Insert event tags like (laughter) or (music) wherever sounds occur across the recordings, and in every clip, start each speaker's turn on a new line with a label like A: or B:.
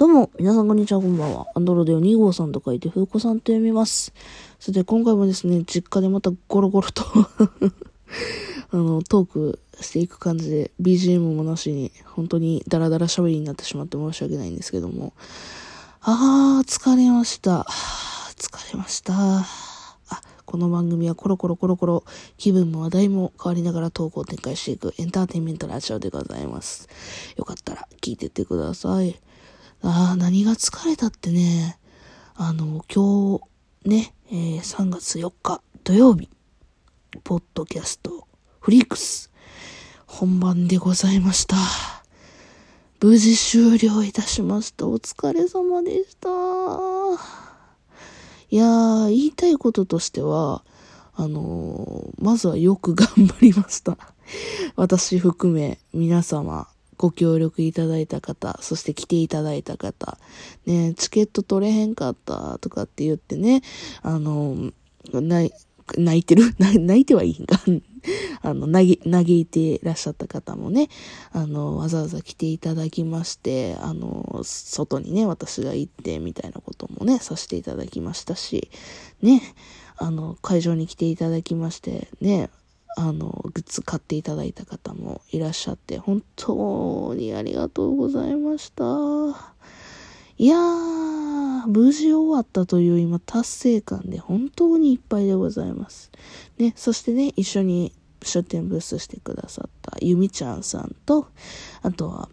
A: どうも、皆さんこんにちは、こんばんは。アンドロデオ2号さんと書いて、風子さんと読みます。それで、今回もですね、実家でまたゴロゴロと (laughs) あの、トークしていく感じで、BGM もなしに、本当にダラダラ喋りになってしまって申し訳ないんですけども。あー、疲れました。疲れました。あ、この番組はコロコロコロコロ、気分も話題も変わりながら投稿を展開していくエンターテインメントラジオでございます。よかったら聞いてってください。ああ、何が疲れたってね、あの、今日ね、えー、3月4日土曜日、ポッドキャスト、フリークス、本番でございました。無事終了いたしました。お疲れ様でした。いやー、言いたいこととしては、あのー、まずはよく頑張りました。私含め皆様、ご協力いただいた方、そして来ていただいた方、ね、チケット取れへんかったとかって言ってね、あの、泣いてる？(laughs) 泣いてはいいんか？(laughs) あの、嘆、いてらっしゃった方もね、あの、わざわざ来ていただきまして、あの、外にね、私が行ってみたいなこともね、させていただきましたし、ね、あの、会場に来ていただきまして、ね、あの、グッズ買っていただいた方もいらっしゃって、本当にありがとうございました。いやー、無事終わったという今達成感で本当にいっぱいでございます。ね、そしてね、一緒に出店ブースしてくださったゆみちゃんさんと、あとは、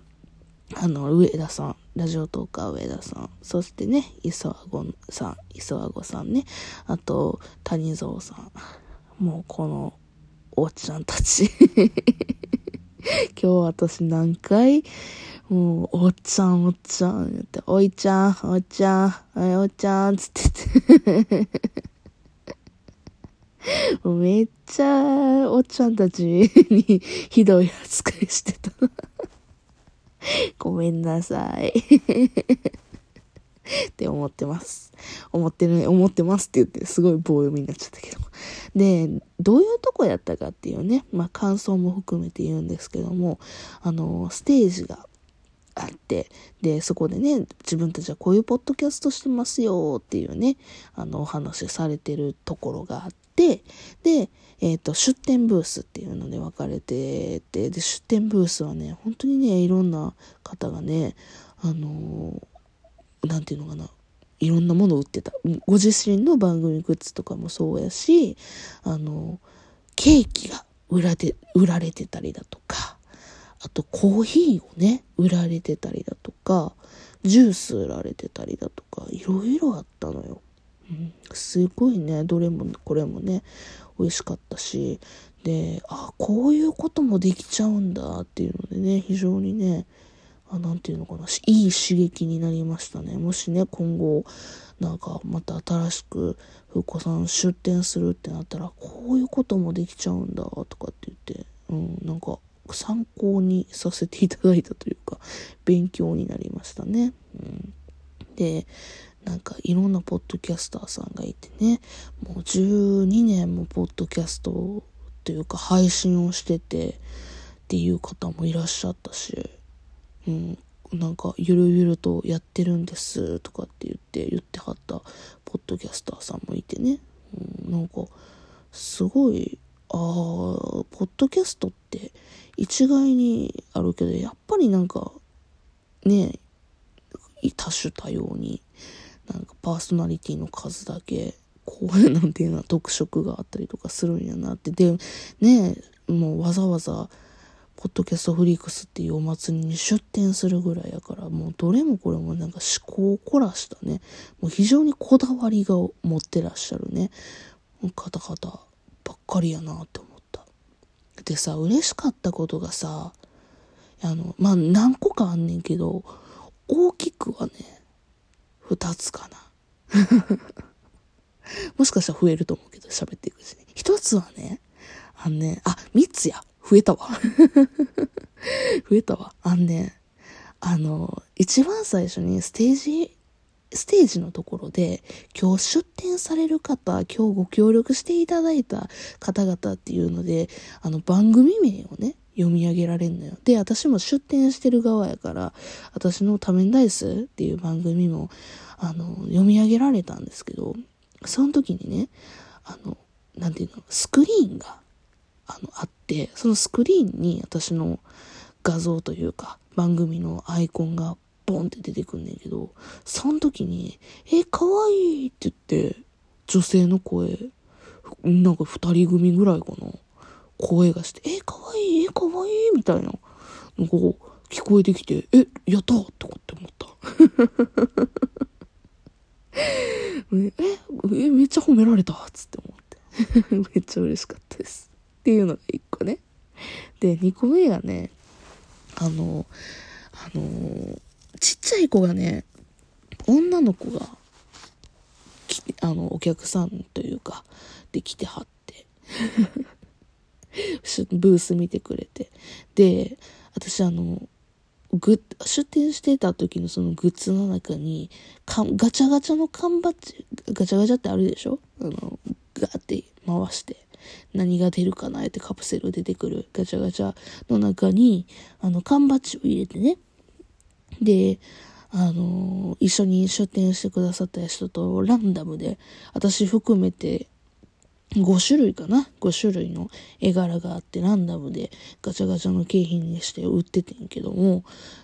A: あの、上田さん、ラジオトーカー上田さん、そしてね、磯和子さん、磯和子さんね、あと、谷蔵さん。もうこのおっちゃんたち。(laughs) 今日私何回、もう、おっちゃん、おっちゃん、おいちゃん、おっちゃん、おい、おっちゃん、つってて。(laughs) めっちゃ、おっちゃんたち (laughs) にひどい扱いしてた。ごめんなさい。(laughs) って思ってます。思ってる、思ってますって言って、すごい棒読みになっちゃったけど。で、どういうとこやったかっていうね、まあ感想も含めて言うんですけども、あの、ステージがあって、で、そこでね、自分たちはこういうポッドキャストしてますよっていうね、あの、お話されてるところがあって、で、えっ、ー、と、出店ブースっていうので分かれてて、で、出店ブースはね、本当にね、いろんな方がね、あの何て言うのかな。いろんなものを売ってた。ご自身の番組グッズとかもそうやしあのケーキが売られ売られてたりだとかあとコーヒーをね売られてたりだとかジュース売られてたりだとかいろいろあったのよ、うん、すごいね。どれもこれもね美味しかったし。であこういうこともできちゃうんだっていうのでね非常にねあ、なんていうのかな、いい刺激になりましたね。もしね、今後、なんかまた新しく、風子さん出店するってなったら、こういうこともできちゃうんだ、とかって言って、うん、なんか参考にさせていただいたというか、勉強になりましたね。うん、で、なんかいろんなポッドキャスターさんがいてね、もう12年もポッドキャストというか配信をしててっていう方もいらっしゃったし、うん、なんかゆるゆるとやってるんですとかって言って言ってはったポッドキャスターさんもいてね、うん、なんかすごいああポッドキャストって一概にあるけどやっぱりなんかね多種多様になんかパーソナリティの数だけこうなんていうのは特色があったりとかするんやなって。でねもうわざわざポッドキャストフリークスっていうお祭りに出店するぐらいやから、もうどれもこれもなんか思考を凝らしたね、もう非常にこだわりが持ってらっしゃるね、方々ばっかりやなって思った。でさ、嬉しかったことがさ、あの、まあ、何個かあんねんけど、大きくはね、二つかな。(laughs) もしかしたら増えると思うけど、喋っていくうちに。一つはね、あのね、あ、三つや。増えたわ。(laughs) 増えたわ。あんね、あの、一番最初にステージ、ステージのところで、今日出展される方、今日ご協力していただいた方々っていうので、あの、番組名をね、読み上げられんのよ。で、私も出展してる側やから、私の多面ダイスっていう番組も、あの、読み上げられたんですけど、その時にね、あの、なんていうの、スクリーンが、あの、あって、そのスクリーンに私の画像というか、番組のアイコンがボンって出てくんねんけど、その時に、え、かわいいって言って、女性の声、なんか二人組ぐらいかな。声がして、え、かわいい、え、かわいい、みたいなのこう、聞こえてきて、え、やったってって思った。(laughs) え、え、めっちゃ褒められたっつって思って。(laughs) めっちゃ嬉しかったです。っていうのが一個ね。で、二個目がね、あの、あの、ちっちゃい子がね、女の子が、あの、お客さんというか、で来てはって (laughs) ブース見てくれて。で、私あの、グ出店してた時のそのグッズの中に、かガチャガチャの缶バッジ、ガチャガチャってあるでしょ？あの、ガーって回して、何が出るかなってカプセル出てくるガチャガチャの中に、あの、缶バッジを入れてね。で、あの、一緒に出店してくださった人とランダムで、私含めて5種類かな ?5 種類の絵柄があってランダムでガチャガチャの景品にして売っててんけども、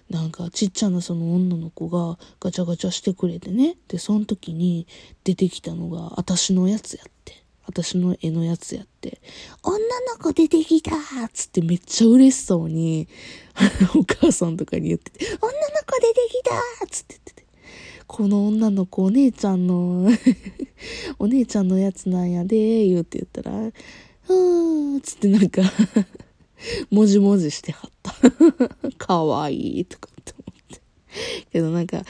A: なんかちっちゃなその女の子がガチャガチャしてくれてね。で、その時に出てきたのが私のやつやって。私の絵のやつやって、女の子出てきたっつってめっちゃ嬉しそうに、(laughs) お母さんとかに言ってて、女の子出てきたつって言ってて。この女の子お姉ちゃんの (laughs) お姉ちゃんのやつなんやで、言うて言ったら、うーん、つってなんか (laughs) もじもじしてはったかわいいとかって思って。けどなんか、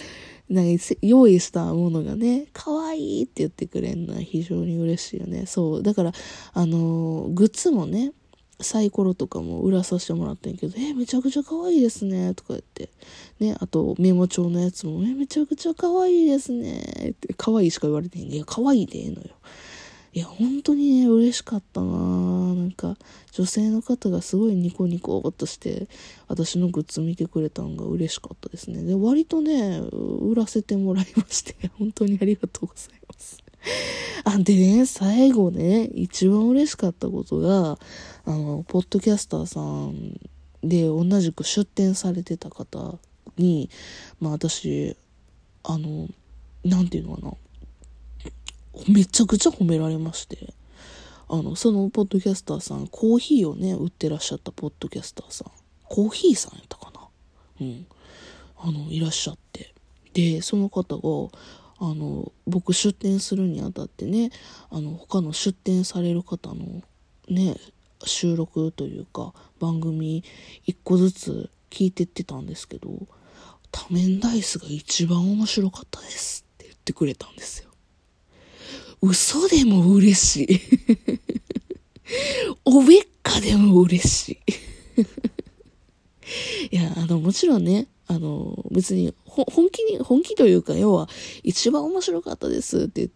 A: なんか用意したものがね、可愛いって言ってくれるのは非常に嬉しいよね。そう。だから、あのグッズもね、サイコロとかも売らさせてもらってんけど、えめちゃくちゃ可愛いですね、とか言って。ね、あと、メモ帳のやつも、えめちゃくちゃ可愛いですね、って、可愛いしか言われてへんけど、いや、可愛いでええのよ。いや、本当にね、嬉しかったななんか、女性の方がすごいニコニコっとして、私のグッズ見てくれたんが嬉しかったですね。で、割とね、売らせてもらいまして、(laughs) 本当にありがとうございます。(laughs) あ、でね、最後ね、一番嬉しかったことが、あの、ポッドキャスターさんで同じく出展されてた方に、まあ私、あの、なんていうのかな、めちゃくちゃ褒められまして、あの、そのポッドキャスターさん、コーヒーをね、売ってらっしゃったポッドキャスターさん、コーヒーさんやったかな？うん。あの、いらっしゃって。で、その方が、あの、僕出店するにあたってね、あの、他の出店される方のね、収録というか、番組一個ずつ聞いてってたんですけど、多面ダイスが一番面白かったですって言ってくれたんですよ。嘘でも嬉しい。(laughs) おべっかでも嬉しい。(laughs) いや、あの、もちろんね、あの、別に、本気に、本気というか、要は、一番面白かったですって言っ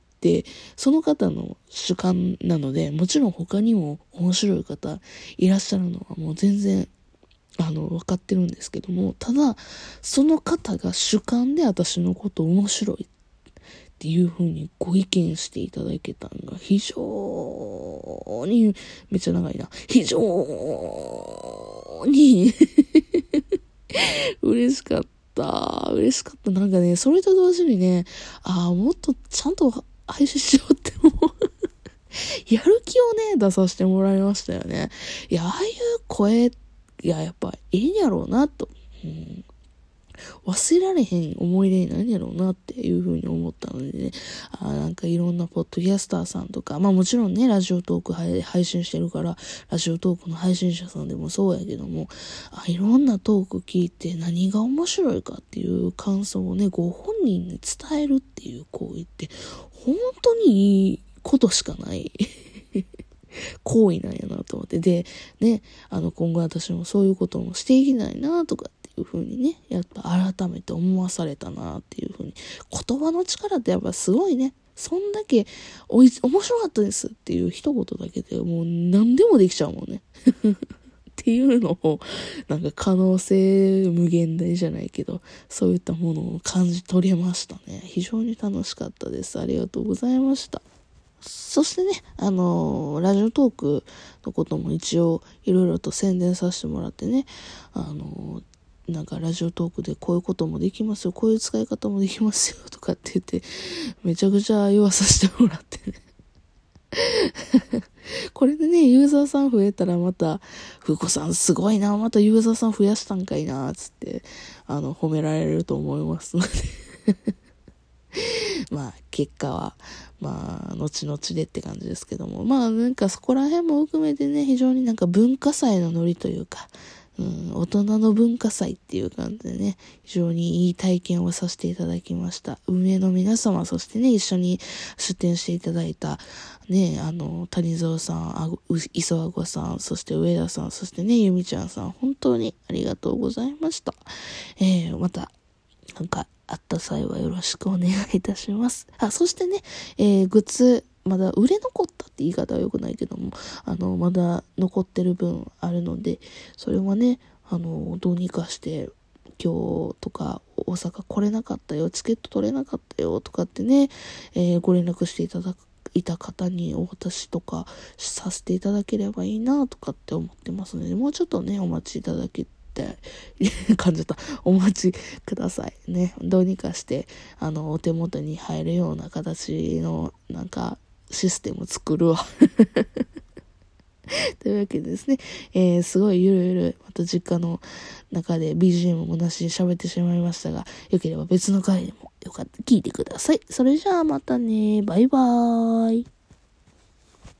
A: て、その方の主観なので、もちろん他にも面白い方いらっしゃるのはもう全然、あの、分かってるんですけども、ただ、その方が主観で私のこと面白いっていう風にご意見していただけたのが非常に、めっちゃ長いな。非常に (laughs) 嬉しかった。嬉しかった。なんかね、それと同時にね、ああ、もっとちゃんと配信しようって思う (laughs) やる気をね、出させてもらいましたよね。いや、ああいう声、いや、やっぱいいんやろうな、と。うん忘れられへん思い出になんやろうなっていうふうに思ったのでね、あなんかいろんなポッドキャスターさんとか、まあもちろんね、ラジオトーク配信してるから、ラジオトークの配信者さんでもそうやけども、あいろんなトーク聞いて何が面白いかっていう感想をね、ご本人に伝えるっていう行為って、本当にいいことしかない (laughs) 行為なんやなと思って。で、ね、あの、今後私もそういうこともしていきたいなとかいうふうにね、やっぱ改めて思わされたなっていうふうに。言葉の力ってやっぱすごいね。そんだけおい面白かったですっていう一言だけでもう何でもできちゃうもんね。(laughs) っていうのを、なんか可能性無限大じゃないけど、そういったものを感じ取れましたね。非常に楽しかったです。ありがとうございました。そしてね、あのー、ラジオトークのことも一応いろいろと宣伝させてもらってね、あのー、なんかラジオトークでこういうこともできますよ、こういう使い方もできますよとかって言って、めちゃくちゃ言わさせてもらってね。(laughs) これでね、ユーザーさん増えたらまた、ふうこさんすごいな、またユーザーさん増やしたんかいな、つって、あの、褒められると思いますので (laughs) まあ、結果は、まあ、後々でって感じですけども、まあ、なんかそこら辺も含めてね、非常になんか文化祭のノリというか、うん、大人の文化祭っていう感じでね、非常にいい体験をさせていただきました。運営の皆様、そしてね、一緒に出展していただいた、ね、あの、谷蔵さん、あ磯あごさん、そして上田さん、そしてね、ゆみちゃんさん、本当にありがとうございました。えー、また、なんか、あった際はよろしくお願いいたします。あ、そしてね、えー、グッズ、まだ売れ残ったって言い方は良くないけども、あの、まだ残ってる分あるので、それはね、あの、どうにかして、今日とか大阪来れなかったよ、チケット取れなかったよとかってね、えー、ご連絡していただく、いた方にお渡しとかさせていただければいいなとかって思ってますので、もうちょっとね、お待ちいただけって感じた。(laughs) お待ちください。ね。どうにかして、あの、お手元に入るような形の、なんか、システム作るわ。(laughs) というわけでですね、えー、すごいゆるゆる、また実家の中で BGM もなしに喋ってしまいましたが、よければ別の回でもよかった、聞いてください。それじゃあまたね、バイバーイ。